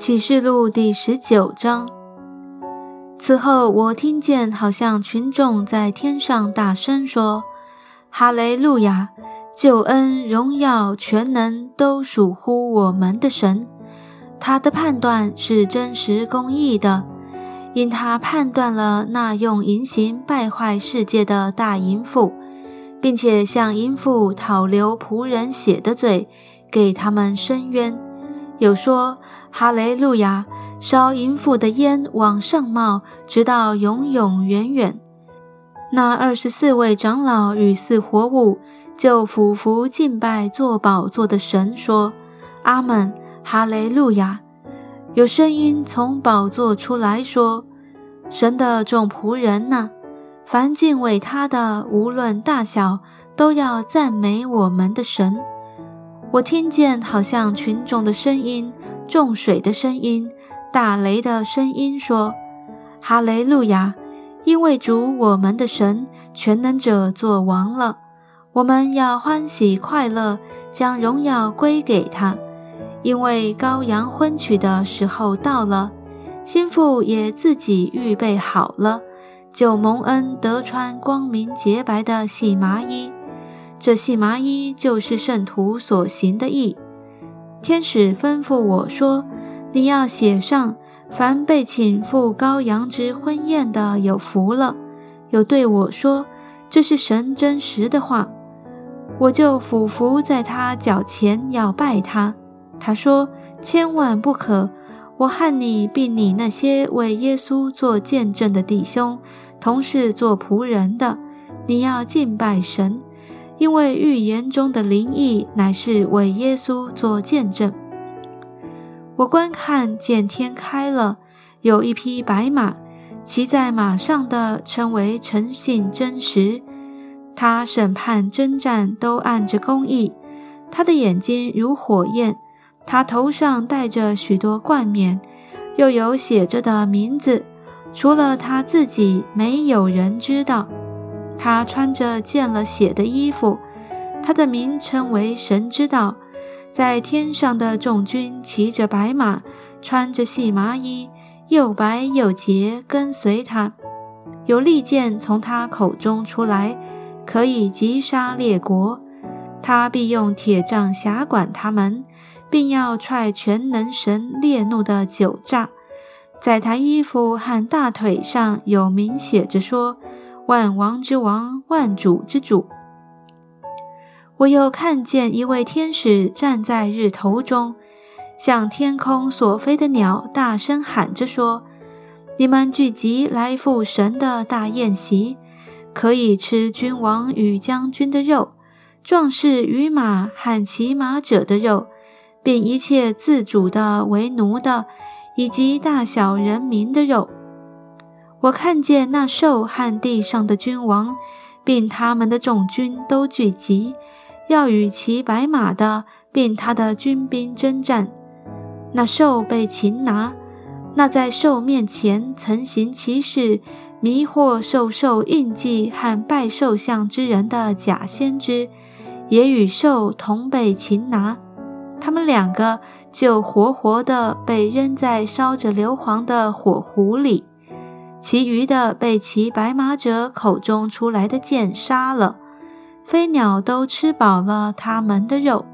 启示录第十九章。此后，我听见好像群众在天上大声说：“哈雷路亚！救恩、荣耀、全能都属乎我们的神。他的判断是真实公义的，因他判断了那用淫行败坏世界的大淫妇，并且向淫妇讨流仆人血的罪，给他们伸冤。有说：哈雷路亚！”烧淫妇的烟往上冒，直到永永远远。那二十四位长老与四活物就俯伏敬拜坐宝座的神，说：“阿门，哈雷路亚！”有声音从宝座出来说：“神的众仆人呐，凡敬畏他的，无论大小，都要赞美我们的神。”我听见好像群众的声音，众水的声音。打雷的声音说：“哈雷路亚！因为主我们的神全能者作王了，我们要欢喜快乐，将荣耀归给他。因为羔羊婚娶的时候到了，心腹也自己预备好了，就蒙恩得穿光明洁白的细麻衣。这细麻衣就是圣徒所行的义。天使吩咐我说。”你要写上，凡被请赴羔羊之婚宴的有福了。有对我说，这是神真实的话，我就俯伏在他脚前要拜他。他说：千万不可！我和你并你那些为耶稣做见证的弟兄，同是做仆人的，你要敬拜神，因为预言中的灵异乃是为耶稣做见证。我观看，见天开了，有一匹白马，骑在马上的称为诚信真实。他审判征战都按着公义。他的眼睛如火焰，他头上戴着许多冠冕，又有写着的名字，除了他自己，没有人知道。他穿着见了血的衣服，他的名称为神知道。在天上的众军骑着白马，穿着细麻衣，又白又洁，跟随他。有利剑从他口中出来，可以击杀列国。他必用铁杖辖管他们，并要踹全能神烈怒的酒炸。在他衣服和大腿上有名写着说：“万王之王，万主之主。”我又看见一位天使站在日头中，向天空所飞的鸟大声喊着说：“你们聚集来赴神的大宴席，可以吃君王与将军的肉，壮士与马和骑马者的肉，并一切自主的为奴的，以及大小人民的肉。”我看见那兽和地上的君王，并他们的众军都聚集。要与骑白马的，并他的军兵征战。那兽被擒拿，那在兽面前曾行其事、迷惑兽兽印记和拜兽像之人的假先知，也与兽同被擒拿。他们两个就活活的被扔在烧着硫磺的火湖里，其余的被骑白马者口中出来的剑杀了。飞鸟都吃饱了它们的肉。